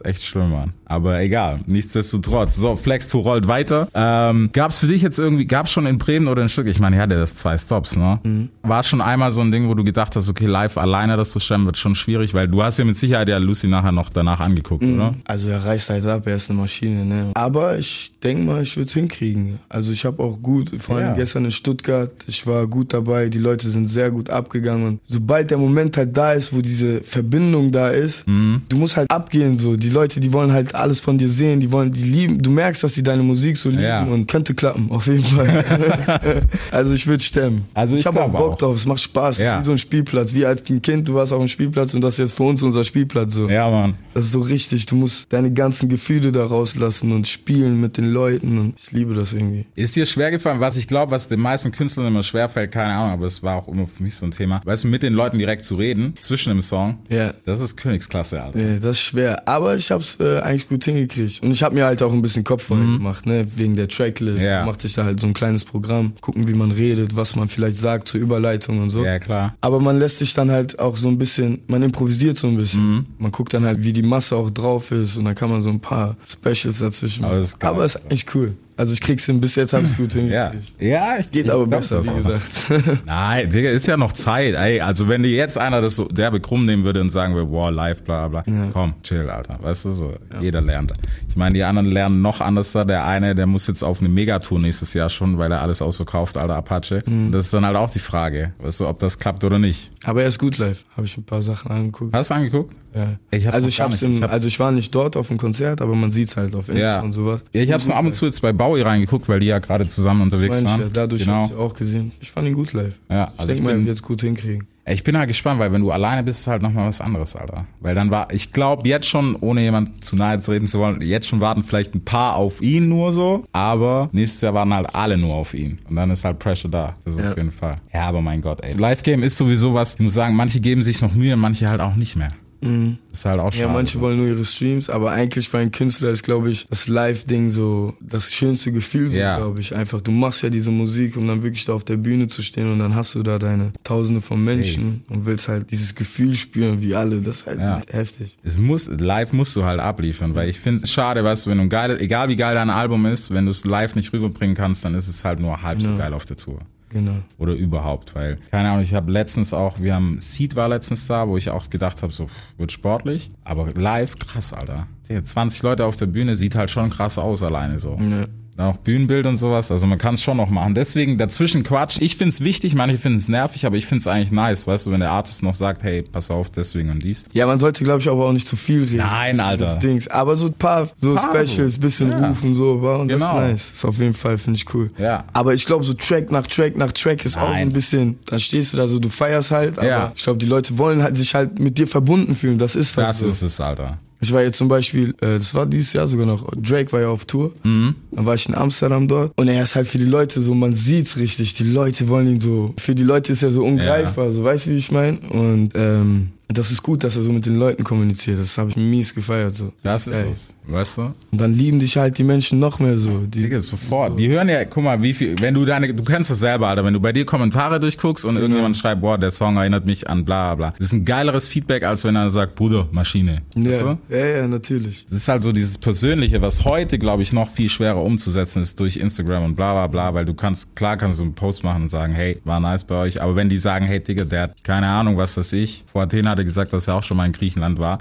Ist echt schlimm, Mann. Aber egal. Nichtsdestotrotz. So, Flex Tour rollt weiter. Ähm, gab's für dich jetzt irgendwie, gab's schon in Bremen oder in Stück? Ich meine, ja, der ist zwei Stops, ne? War schon einmal so ein Ding, wo du gedacht hast, okay, live alleine das zu stemmen, wird schon schwierig, weil du hast ja mit Sicherheit ja Lucy nachher noch danach angeguckt, oder? Also er reißt halt ab, er ist eine Maschine, ne? Aber ich denke mal, ich würde es hinkriegen. Also ich habe auch gut, vor allem Ja. gestern in Stuttgart, ich war gut dabei, die Leute sind sehr gut abgegangen. Und sobald der Moment halt da ist, wo diese Verbindung da ist, du musst halt abgehen so. Die Leute, die wollen halt alles von dir sehen, die wollen, die lieben, du merkst, dass die deine Musik so lieben Ja. und könnte klappen, auf jeden Fall. also ich würde stemmen. Also ich ich habe auch Bock auch. drauf, es macht Spaß, es Ja. ist wie so ein Spielplatz. Wie als ein Kind, du warst auf dem Spielplatz und das ist jetzt für uns unser Spielplatz so. Ja, Mann. Das ist so richtig. Du musst deine ganzen Gefühle da rauslassen und spielen mit den Leuten. Und ich liebe das irgendwie. Ist dir schwer gefallen, was ich glaube, was den meisten Künstlern immer schwer fällt, keine Ahnung, aber es war auch immer für mich so ein Thema, weißt du, mit den Leuten direkt zu reden, zwischen dem Song, Ja. das ist Königsklasse, Alter. Nee, das ist schwer. Aber ich hab's äh, eigentlich gut hingekriegt. Und ich habe mir halt auch ein bisschen Kopf voll gemacht, ne? Wegen der Tracklist. Ja. Macht sich da halt so ein kleines Programm, gucken, wie man redet, was man vielleicht sagt zur Überleitung und so. Ja, klar. Aber man lässt sich dann halt auch so ein bisschen, man improvisiert so ein bisschen. Man guckt dann halt, wie die Masse auch drauf ist und dann kann man so ein paar Specials dazwischen machen. Aber ist eigentlich cool. Also ich krieg's hin, bis jetzt habe ich gut Ja, hingekriegt. ja ich, Geht ich aber besser, wie gesagt. Nein, Digga, ist ja noch Zeit. Ey, also wenn dir jetzt einer das so derbe krumm nehmen würde und sagen würde, wow, live, bla bla, komm, chill, Alter. Weißt du so, jeder lernt. Ich meine, die anderen lernen noch anders da. Der eine, der muss jetzt auf eine Megatour nächstes Jahr schon, weil er alles ausverkauft, Alter, Apache. Mhm. Das ist dann halt auch die Frage, weißt du, ob das klappt oder nicht. aber er ist gut live. Habe ich ein paar Sachen angeguckt. Hast du angeguckt? Ja. Ich hab's also ich hab's nicht. im, Ich hab- also ich war nicht dort auf dem Konzert, aber man sieht's halt auf Insta Ja. und sowas. Ja, ich hab's nur ab und zu jetzt bei Bowie reingeguckt, weil die ja gerade zusammen unterwegs Meine ich waren. ja, dadurch genau. hab ich auch gesehen. Ich fand ihn gut live. Ja, ich also denke mal, er bin- wird es gut hinkriegen. Ich bin halt gespannt, weil wenn du alleine bist, ist halt nochmal was anderes, Alter. Weil dann war, ich glaube jetzt schon, ohne jemand zu nahe treten zu wollen, jetzt schon warten vielleicht ein paar auf ihn nur so, aber nächstes Jahr warten halt alle nur auf ihn. Und dann ist halt Pressure da. Das ist Ja. auf jeden Fall. Ja, aber mein Gott, ey. Live-Game ist sowieso was, ich muss sagen, manche geben sich noch Mühe, manche halt auch nicht mehr. Ist halt auch schade. Mhm. Ja, manche wollen nur ihre Streams, aber eigentlich für einen Künstler ist, glaube ich, das Live-Ding so das schönste Gefühl, so, Ja. glaube ich. Einfach, du machst ja diese Musik, um dann wirklich da auf der Bühne zu stehen und dann hast du da deine Tausende von Menschen und willst halt dieses Gefühl spüren, wie alle. Das ist halt Ja. heftig. Es muss, live musst du halt abliefern, weil ich finde es schade, weißt du, wenn du ein geil, egal wie geil dein Album ist, wenn du es live nicht rüberbringen kannst, dann ist es halt nur halb so geil auf der Tour. Genau. oder überhaupt, weil, keine Ahnung, ich habe letztens auch, wir haben, Seed war letztens da, wo ich auch gedacht habe, so, wird sportlich, aber live, krass, Alter. Digga, 20 Leute auf der Bühne sieht halt schon krass aus alleine so. Ja. Auch Bühnenbild und sowas, also man kann es schon noch machen. Deswegen dazwischen Quatsch. Ich find's wichtig, manche finden es nervig, aber ich find's eigentlich nice, weißt du, wenn der Artist noch sagt, hey, pass auf, deswegen und dies. Ja, man sollte, glaube ich, aber auch nicht zu viel reden. Nein, Alter. Das Dings. Aber so ein paar so Paar Specials, so. bisschen Ja. rufen, so, war und Genau. das ist nice. Ist auf jeden Fall, finde ich cool. Ja. Aber ich glaube, so Track nach Track nach Track ist auch so Nein. ein bisschen, dann stehst du da so, du feierst halt, aber Ja. ich glaube, die Leute wollen halt sich halt mit dir verbunden fühlen. Das ist halt Das so. ist es, Alter. Ich war jetzt zum Beispiel, äh, das war dieses Jahr sogar noch, Drake war ja auf Tour. Mhm. Dann war ich in Amsterdam dort. Und er ist halt für die Leute so, man sieht's richtig. Die Leute wollen ihn so, für die Leute ist er so ungreifbar, so weißt du, wie ich meine? Und ähm, das ist gut, dass er so mit den Leuten kommuniziert. Das habe ich mies gefeiert. so. Das ist Ey. es, weißt du? Und dann lieben dich halt die Menschen noch mehr so. Die, Digga, sofort. Die hören ja, guck mal, wie viel, wenn du deine, du kennst das selber, Alter, wenn du bei dir Kommentare durchguckst und irgendjemand schreibt, boah, der Song erinnert mich an bla bla. Das ist ein geileres Feedback, als wenn er sagt, Bruder, Maschine. Weißt ja, du? ja, ja, natürlich. Das ist halt so dieses Persönliche, was heute, glaube ich, noch viel schwerer umzusetzen ist durch Instagram und bla bla bla, weil du kannst, klar kannst du einen Post machen und sagen, hey, war nice bei euch, aber wenn die sagen, hey Digga, der hat keine Ahnung, was das ich, vor Athen er gesagt, dass er auch schon mal in Griechenland war.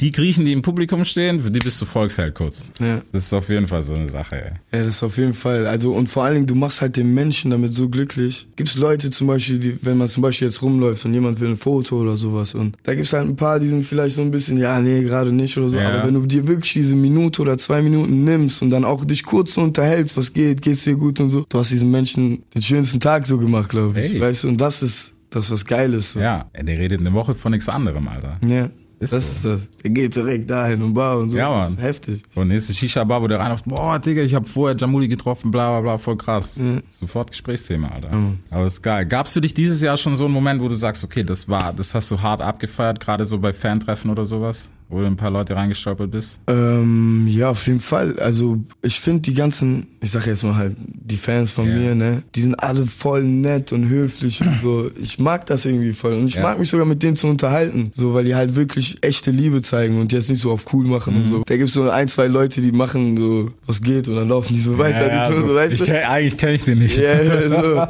Die Griechen, die im Publikum stehen, für die bist du Volksheld kurz. Ja. Das ist auf jeden Fall so eine Sache, ey. Ja, das ist auf jeden Fall. Also, und vor allen Dingen, du machst halt den Menschen damit so glücklich. Gibt's Leute zum Beispiel, die, wenn man zum Beispiel jetzt rumläuft und jemand will ein Foto oder sowas und da gibt's halt ein paar, die sind vielleicht so ein bisschen, ja, nee, gerade nicht oder so. Ja. Aber wenn du dir wirklich diese Minute oder zwei Minuten nimmst und dann auch dich kurz so unterhältst, was geht, geht's dir gut und so, du hast diesen Menschen den schönsten Tag so gemacht, glaube ich. Hey. Weißt du, und das ist das, was geil ist. So. Ja, der redet eine Woche von nichts anderem, Alter. Ja. Ist das so. ist das. Er geht direkt dahin und bar und so. Ja, Das Mann. ist heftig. Und nächste Shisha-Bar, wo der reinläuft, boah, Digga, ich hab vorher Jamuli getroffen, bla bla bla, voll krass. Sofort Gesprächsthema, Alter. Aber ist geil. Gab's für dich dieses Jahr schon so einen Moment, wo du sagst, okay, das war, das hast du hart abgefeiert, gerade so bei Fantreffen oder sowas, wo du ein paar Leute reingestolpert bist? Ähm, ja, auf jeden Fall. Also ich finde die ganzen, ich sag jetzt mal halt, die Fans von Ja. mir, ne, die sind alle voll nett und höflich und so. Ich mag das irgendwie voll. Und ich Ja. mag mich sogar mit denen zu unterhalten. So, weil die halt wirklich echte Liebe zeigen und jetzt nicht so auf cool machen und Mhm. so. Da gibt's so ein, zwei Leute, die machen so, was geht und dann laufen die so weiter. die tun so, weißt ich kenn, eigentlich kenne ich den nicht. Ja, ja, so.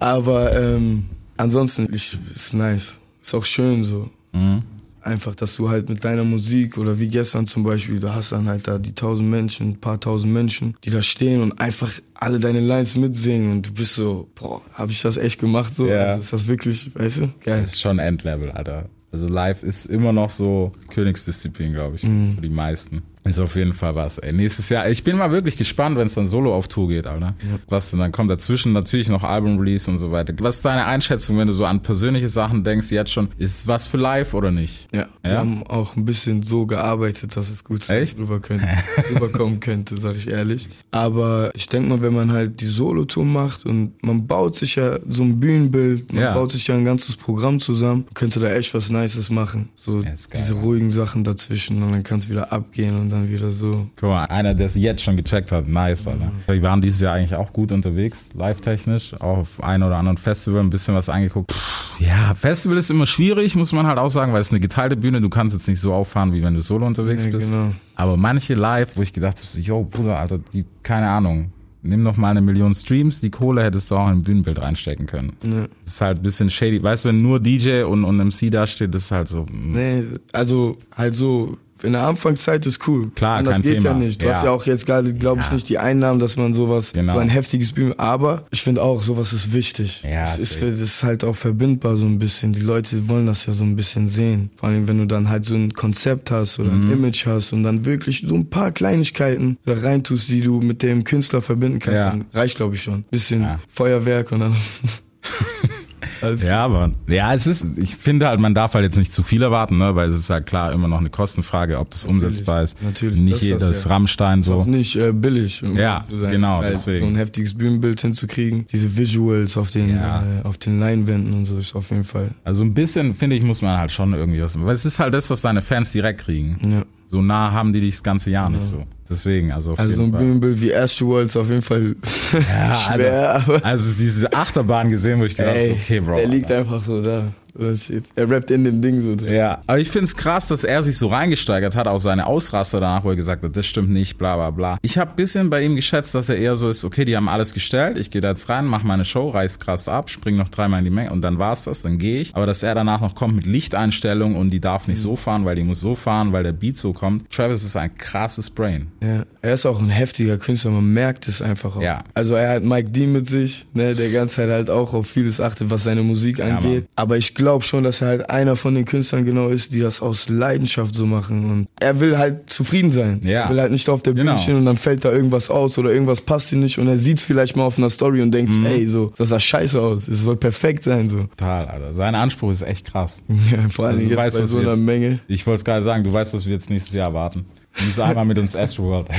Aber ähm, ansonsten, ich, ist nice. Ist auch schön so. Mhm. Einfach, dass du halt mit deiner Musik oder wie gestern zum Beispiel, du hast dann halt da die tausend Menschen, ein paar tausend Menschen, die da stehen und einfach alle deine Lines mitsingen und du bist so, boah, hab ich das echt gemacht so? Ja. Also ist das wirklich, weißt du? Geil. Das ist schon Endlevel, Alter. Also live ist immer noch so Königsdisziplin, glaube ich, für die meisten. Ist auf jeden Fall was. Ey, nächstes Jahr, ich bin mal wirklich gespannt, wenn es dann solo auf Tour geht, Alter. Was denn dann kommt dazwischen natürlich noch Album-Release und so weiter. Was ist deine Einschätzung, wenn du so an persönliche Sachen denkst, jetzt schon, ist es was für live oder nicht? Ja, wir Ja? haben auch ein bisschen so gearbeitet, dass es gut Echt? rüber könnte, rüberkommen könnte, sag ich ehrlich. Aber ich denke mal, wenn man halt die Solo-Tour macht und man baut sich ja so ein Bühnenbild, man Ja. baut sich ja ein ganzes Programm zusammen, könnte da echt was Nices machen. So Ja, diese ja. ruhigen Sachen dazwischen und dann kann es wieder abgehen und dann wieder so. Guck mal, einer, der es jetzt schon gecheckt hat, nice, Alter. Wir waren dieses Jahr eigentlich auch gut unterwegs, live-technisch, auch auf ein oder anderen Festival ein bisschen was angeguckt. Pff, ja, Festival ist immer schwierig, muss man halt auch sagen, weil es eine geteilte Bühne, du kannst jetzt nicht so auffahren, wie wenn du solo unterwegs Ja, bist. genau. Aber manche live, wo ich gedacht habe, so, yo, Bruder, Alter, die, keine Ahnung, nimm noch mal eine Million Streams, die Kohle hättest du auch in ein Bühnenbild reinstecken können. Das ist halt ein bisschen shady. Weißt du, wenn nur DJ und, und MC da steht, das ist halt so. mm, Nee, also halt so, in der Anfangszeit ist cool. Klar, Anders kein geht Thema. ja nicht. Du Ja. hast ja auch jetzt gerade, glaube ich, Ja. nicht die Einnahmen, dass man sowas, Genau. so ein heftiges Bühnen, aber ich finde auch, sowas ist wichtig. Ja, es ist, das ist halt auch verbindbar so ein bisschen. Die Leute wollen das ja so ein bisschen sehen. Vor allem, wenn du dann halt so ein Konzept hast oder Mhm. ein Image hast und dann wirklich so ein paar Kleinigkeiten da reintust, die du mit dem Künstler verbinden kannst, Ja. dann reicht, glaube ich, schon. Bisschen. Feuerwerk und dann. Alles Ja, aber ja, es ist, ich finde halt, man darf halt jetzt nicht zu viel erwarten, ne, weil es ist halt klar immer noch eine Kostenfrage, ob das umsetzbar ist. natürlich, Nicht ist ja. Rammstein ist auch so. nicht äh, billig, um Ja, zu sein. genau, halt deswegen. So ein heftiges Bühnenbild hinzukriegen, diese Visuals auf den, Ja. äh, auf den Leinwänden und so ist auf jeden Fall. Also ein bisschen, finde ich, muss man halt schon irgendwie was, weil es ist halt das, was deine Fans direkt kriegen. Ja. So nah haben die dich das ganze Jahr nicht so. Deswegen, also auf Also so jeden ein Fall. Wie Astro ist auf jeden Fall Ja, schwer, also, aber also diese Achterbahn gesehen, wo ich gedacht habe, okay, Bro. er liegt einfach so da. Steht. Er rappt in dem Ding so drin. Ja, aber ich find's krass, dass er sich so reingesteigert hat, auch seine Ausraster danach, wo er gesagt hat, das stimmt nicht, bla bla bla. Ich habe bisschen bei ihm geschätzt, dass er eher so ist, okay, die haben alles gestellt, ich gehe da jetzt rein, mach meine Show, reiß krass ab, spring noch dreimal in die Menge und dann war's das, dann gehe ich. Aber dass er danach noch kommt mit Lichteinstellung und die darf nicht so fahren, weil die muss so fahren, weil der Beat so kommt. Travis ist ein krasses Brain. Ja, er ist auch ein heftiger Künstler, man merkt es einfach auch. Ja. Also er hat Mike D mit sich, ne, der ganze Zeit halt auch auf vieles achtet, was seine Musik angeht. Mann. Aber ich glaube schon, dass er halt einer von den Künstlern genau ist, die das aus Leidenschaft so machen. Und er will halt zufrieden sein. Ja. Er will halt nicht auf der Bühne Genau. stehen und dann fällt da irgendwas aus oder irgendwas passt ihm nicht und er sieht's vielleicht mal auf einer Story und Mhm. denkt, ey, so, das sah scheiße aus. Es soll perfekt sein, so. Total, Alter. Sein Anspruch ist echt krass. Ja, vor allem Also jetzt weißt, bei so einer jetzt- Menge. Ich wollte es gerade sagen, du weißt, was wir jetzt nächstes Jahr erwarten. Du musst einmal mit uns Astroworld.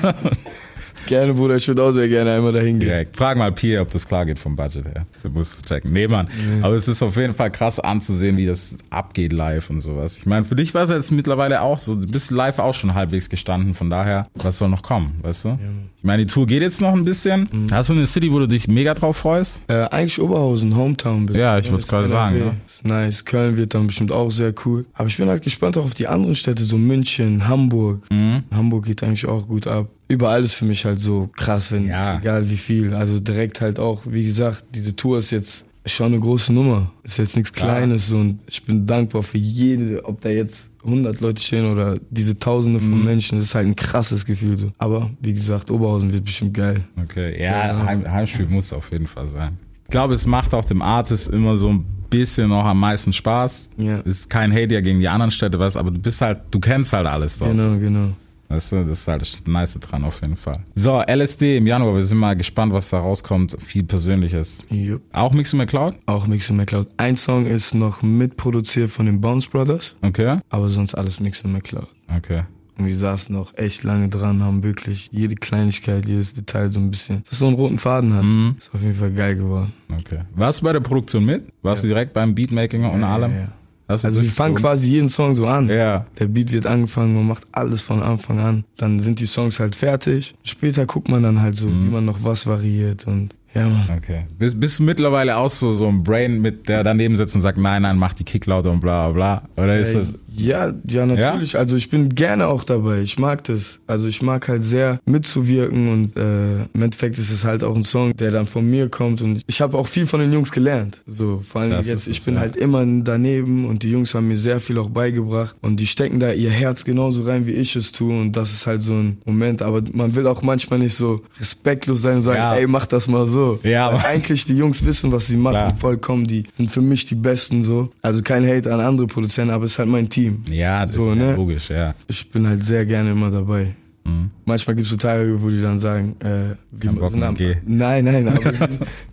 Gerne, Bruder, ich würde auch sehr gerne einmal dahin gehen. Direkt. Frag mal Pierre, ob das klar geht vom Budget her. Du musst es checken. Nee, Mann. Aber es ist auf jeden Fall krass anzusehen, wie das abgeht live und sowas. Ich meine, für dich war es jetzt mittlerweile auch so, du bist live auch schon halbwegs gestanden, von daher, was soll noch kommen, weißt du? Ich meine, die Tour geht jetzt noch ein bisschen. Hast du eine City, wo du dich mega drauf freust? Äh, eigentlich Oberhausen, Hometown. bisschen. Ja, ich wollt's ist gerade NRW. sagen, ne? Ist nice. Köln wird dann bestimmt auch sehr cool. Aber ich bin halt gespannt auch auf die anderen Städte, so München, Hamburg. Mhm. Hamburg geht eigentlich auch gut ab. Überall ist für mich halt so krass, wenn, Ja. egal wie viel. Also direkt halt auch, wie gesagt, diese Tour ist jetzt schon eine große Nummer. Ist jetzt nichts Klar. Kleines und ich bin dankbar für jede, ob da jetzt 100 Leute stehen oder diese Tausende Mhm. von Menschen. Das ist halt ein krasses Gefühl so. Aber wie gesagt, Oberhausen wird bestimmt geil. Okay, ja, Heim, Heimspiel muss auf jeden Fall sein. Ich glaube, es macht auch dem Artist immer so ein bisschen noch am meisten Spaß. Ja. Ist kein Hate ja gegen die anderen Städte, was, aber du bist halt, du kennst halt alles dort. Genau, genau. Weißt du, das ist halt das Nice dran auf jeden Fall. So, LSD im Januar, wir sind mal gespannt, was da rauskommt. Viel Persönliches. Jupp. Auch Mix McCloud? Auch Mix and McCloud. Ein Song ist noch mitproduziert von den Bounce Brothers, Okay. aber sonst alles Mix and McCloud. Okay. Und wir saßen noch echt lange dran, haben wirklich jede Kleinigkeit, jedes Detail so ein bisschen, dass so einen roten Faden hat. Mhm. Ist auf jeden Fall geil geworden. Okay. Warst du bei der Produktion mit? Warst du direkt beim Beatmaking und Ja, allem? ja, ja. Also wir dich fangen so- quasi jeden Song so an. Ja. Der Beat wird angefangen, man macht alles von Anfang an. Dann sind die Songs halt fertig. Später guckt man dann halt so, Mhm. wie man noch was variiert und ja. Okay. Bist, bist du mittlerweile auch so, so ein Brain, mit der daneben sitzt und sagt, nein, nein, mach die Kick lauter und bla bla bla? Oder ist das. Ja, ja, natürlich. Also ich bin gerne auch dabei. Ich mag das. Also ich mag halt sehr mitzuwirken und äh, im Endeffekt ist es halt auch ein Song, der dann von mir kommt und ich habe auch viel von den Jungs gelernt. So vor allem Das jetzt, ich bin ja. halt immer daneben und die Jungs haben mir sehr viel auch beigebracht und die stecken da ihr Herz genauso rein, wie ich es tue und das ist halt so ein Moment. Aber man will auch manchmal nicht so respektlos sein und sagen, Ja. ey, mach das mal so. Ja, Weil aber- eigentlich die Jungs wissen, was sie machen, Klar. vollkommen. Die sind für mich die Besten so. Also kein Hate an andere Produzenten, aber es ist halt mein Team. Ja, das So, ist ja ne? logisch, ja. Ich bin halt sehr gerne immer dabei. Mhm. Manchmal gibt es so Tage, wo die dann sagen, äh, wir Kein sind am, nein, nein, aber die,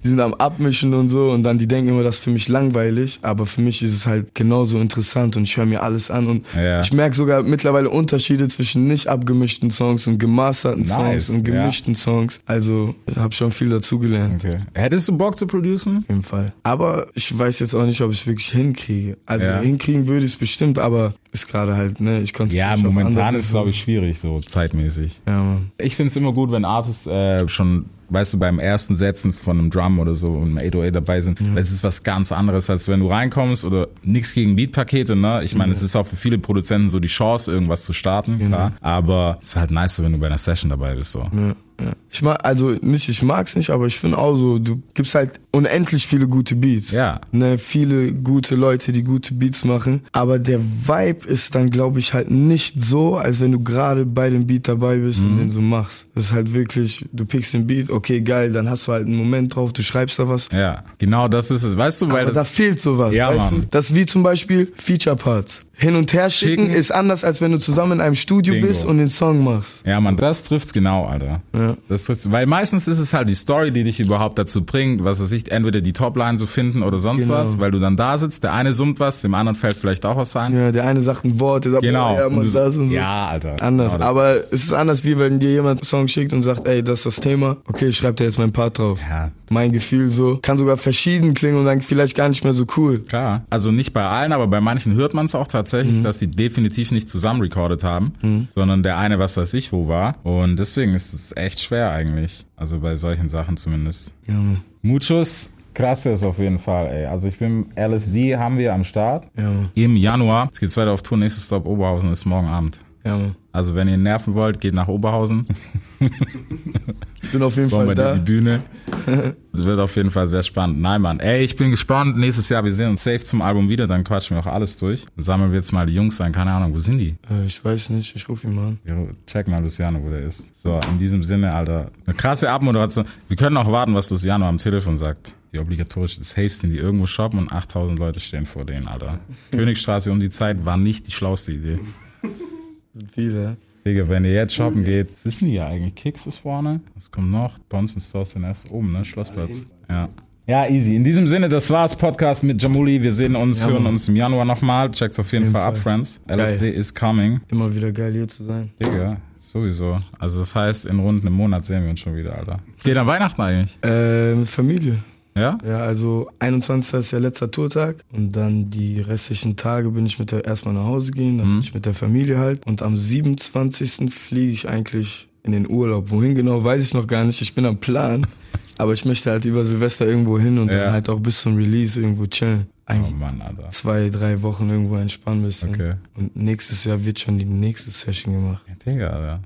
die sind am Abmischen und so und dann die denken immer, das ist für mich langweilig, aber für mich ist es halt genauso interessant und ich höre mir alles an und Ja. ich merke sogar mittlerweile Unterschiede zwischen nicht abgemischten Songs und gemasterten Nice, Songs und ja. gemischten Songs. Also ich habe schon viel dazugelernt. Okay. Hättest du Bock zu producen? Auf jeden Fall. Aber ich weiß jetzt auch nicht, ob ich es wirklich hinkriege. Also Ja. hinkriegen würde ich es bestimmt, aber ist gerade halt, ne, ich konzentriere Ja, momentan ist es, glaube ich, schwierig, so zeitmäßig. Ja. Ich finde es immer gut, wenn Artists äh, schon, weißt du, beim ersten Setzen von einem Drum oder so und einem 808 dabei sind. Weil es ist was ganz anderes, als wenn du reinkommst oder nichts gegen Beatpakete, ne? Ich meine, es ist auch für viele Produzenten so die Chance, irgendwas zu starten, klar. Aber es ist halt nice, wenn du bei einer Session dabei bist, so. Ja. Ja. Ich mag, also nicht, ich mag's nicht, aber ich finde auch so, du gibst halt unendlich viele gute Beats. Ja. Ne, viele gute Leute, die gute Beats machen. Aber der Vibe ist dann, glaube ich, halt nicht so, als wenn du gerade bei dem Beat dabei bist Mhm. und den so machst. Das ist halt wirklich, du pickst den Beat, okay, geil, dann hast du halt einen Moment drauf, du schreibst da was. Ja, genau das ist es. Weißt du, weil Aber da fehlt sowas, Ja, weißt Mann. du? Das ist wie zum Beispiel Feature Parts. Hin und her schicken, Schicken. ist anders, als wenn du zusammen in einem Studio Bingo. bist und den Song machst. ja, man, das trifft's genau, Alter. Ja. Das trifft's, weil meistens ist es halt die Story, die dich überhaupt dazu bringt, was weiß ich, entweder die Topline zu finden oder sonst Genau. was, weil du dann da sitzt, der eine summt was, dem anderen fällt vielleicht auch was ein. Ja, der eine sagt ein Wort, der sagt, Genau. boah, ja, Und man, du- das und so. Ja, Alter. Anders. Genau, aber ist- es ist anders, wie wenn dir jemand einen Song schickt und sagt, ey, das ist das Thema. Okay, ich schreib dir jetzt meinen Part drauf. Ja. Mein Gefühl so. Kann sogar verschieden klingen und dann vielleicht gar nicht mehr so cool. Klar. Also nicht bei allen, aber bei manchen hört man es auch Mhm. Tatsächlich, dass die definitiv nicht zusammen recorded haben, sondern der eine was weiß ich wo war. Und deswegen ist es echt schwer eigentlich. Also bei solchen Sachen zumindest. Ja. Muchos. Krass ist auf jeden Fall, ey. Also ich bin LSD haben wir am Start. Ja. Im Januar. Es geht weiter auf Tour. Nächster Stop Oberhausen ist morgen Abend. Ja. Also wenn ihr nerven wollt, geht nach Oberhausen. Ich bin auf jeden Fall da. die Bühne. Das wird auf jeden Fall sehr spannend. Nein, Mann. Ey, ich bin gespannt. Nächstes Jahr, wir sehen uns safe zum Album wieder. Dann quatschen wir auch alles durch. Dann sammeln wir jetzt mal die Jungs ein. Keine Ahnung, wo sind die? Äh, ich weiß nicht, ich rufe ihn mal an. Ja, Check mal Luciano, wo der ist. So, in diesem Sinne, Alter. Eine krasse Abmoderation. Wir können auch warten, was Luciano am Telefon sagt. Die obligatorische Saves, die irgendwo shoppen und 8000 Leute stehen vor denen, Alter. Königstraße um die Zeit war nicht die schlauste Idee. Wieder. Digga, wenn ihr jetzt shoppen geht, was ist denn hier eigentlich? Kicks ist vorne. Was kommt noch? Bonson Stores sind erst oben, ne? Schlossplatz. Ja. Ja, easy. In diesem Sinne, das war's. Podcast mit Jamuli. Wir sehen uns, Ja, hören uns im Januar nochmal. Checkt's auf jeden, jeden Fall, ab. Friends. Geil. LSD is coming. Immer wieder geil hier zu sein. Digga, sowieso. Also das heißt, in rund einem Monat sehen wir uns schon wieder, Alter. Geht an Weihnachten eigentlich? Äh, mit Familie. Ja? Ja, also 21. ist der letzte Tourtag und dann die restlichen Tage bin ich mit der erstmal nach Hause gehen, dann bin ich mit der Familie halt und am 27. fliege ich eigentlich in den Urlaub. Wohin genau, weiß ich noch gar nicht. Ich bin am Plan, aber ich möchte halt über Silvester irgendwo hin und Ja. dann halt auch bis zum Release irgendwo chillen. Oh Eigentlich Mann, Alter. zwei, drei Wochen irgendwo entspannen müssen. Okay. Und nächstes Jahr wird schon die nächste Session gemacht. Digga, Alter.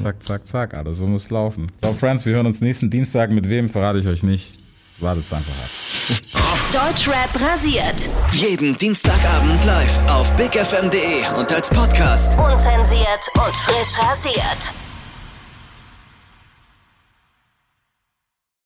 Zack, zack, zack, Alter. So muss laufen. So, Friends, wir hören uns nächsten Dienstag. Mit wem verrate ich euch nicht. Wartet's einfach ab. Deutschrap rasiert. Jeden Dienstagabend live auf bigfm.de und als Podcast. Unzensiert und frisch rasiert.